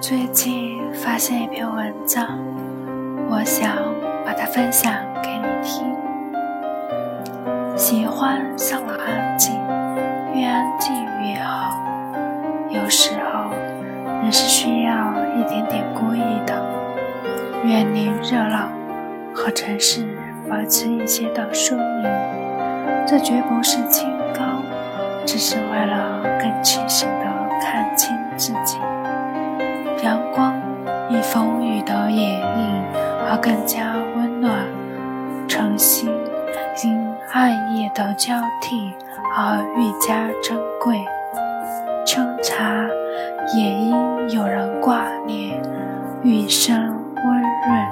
最近发现一篇文章，我想把它分享给你听。喜欢上了安静，越安静越好。有时候，人是需要一点点孤意的，远离热闹，和城市保持一些的疏离。这绝不是清高，只是为了更清醒地看清自己。阳光以风雨的掩映而更加温暖，晨曦因暗夜的交替而愈加珍贵，清茶也因有人挂念，愈生温润。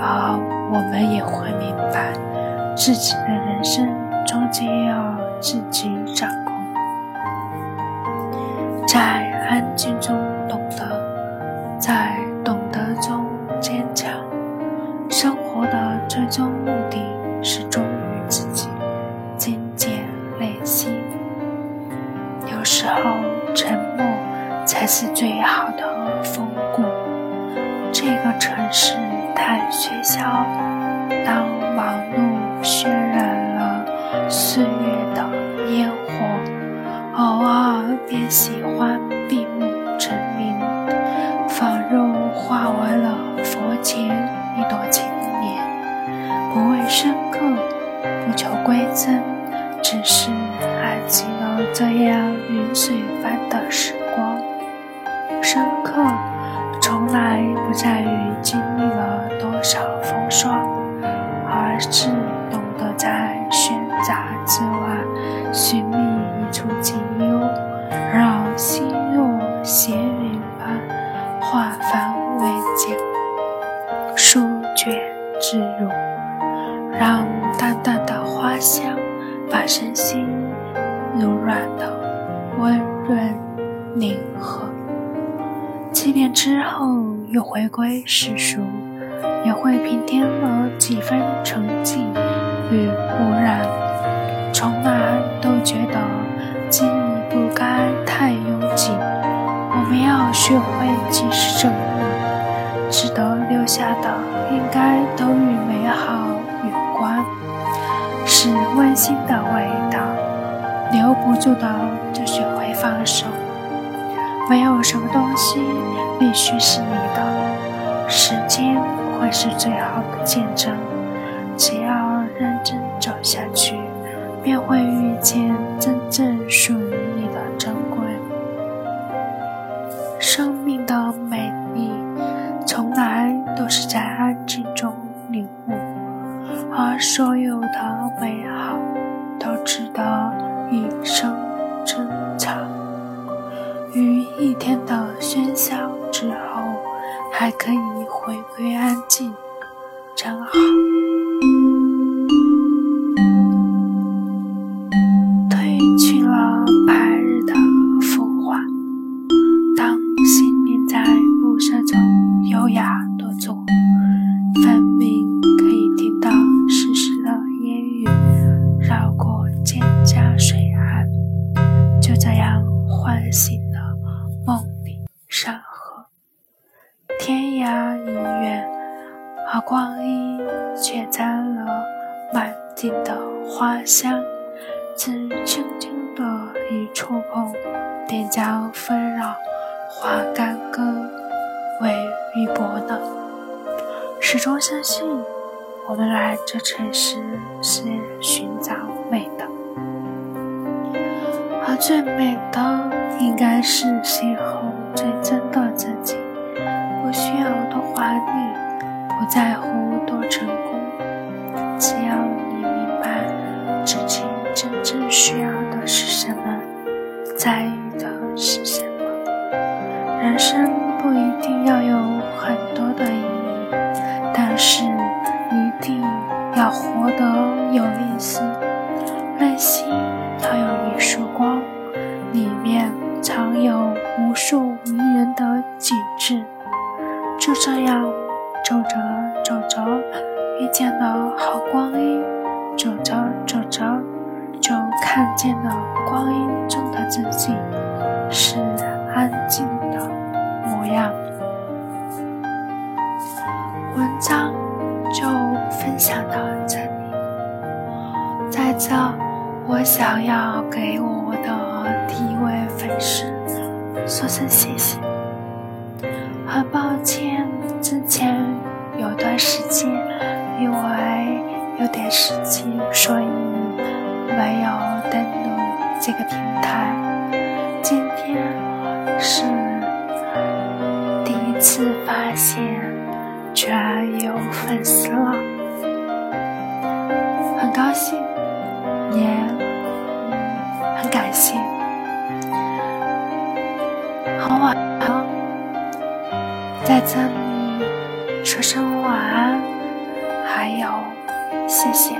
而我们也会明白，自己的人生终究要自己掌控，在安静中懂得。在懂得中坚强。生活的最终目的是是最好的风骨。这个城市太喧嚣，当忙碌渲染了岁月的烟火，偶尔便喜欢闭目沉吟。仿若化为了佛前一朵青莲，不为深刻，不求归真，只是爱极了这样云水般的时光。深刻，从来不在于经历了多少风霜，而是懂得在喧杂之外寻觅一处静幽，让心若闲云般。化繁为简，书卷自如，让淡淡的花香把身心柔软的温润宁和。七年之后又回归世俗，也会平添了几分沉寂与污染。从来都觉得记忆不该太拥挤。我们要学会及时整理，值得留下的应该都与美好有关，是温馨的味道。留不住的就学会放手。没有什么东西必须是你的，时间会是最好的见证。只要认真走下去，便会遇见真正属于天涯已远而光阴却沾了满地的花香，只轻轻的一触碰，便将纷扰化干戈为玉帛呢。始终相信，我们来这城市是寻找美的，而最美的应该是邂逅最真的自己，需要多华丽不在乎多成功只要你明白自己真正需要的是什么在意的是什么人生不一定要有很多的意义但是一定要活得有意思。内心要有一束光里面藏有无数迷人的景致。就这样走着走着，遇见了好光阴；走着走着，就看见了光阴中的自己是安静的模样。文章就分享到这里，在这，我想要给我的第一位粉丝说声谢谢。很抱歉，之前有段时间因为有点事情，所以没有登录这个平台。今天是第一次发现。居然有粉丝了，很高兴，也很感谢。好晚了，在这里说声晚安，还有谢谢。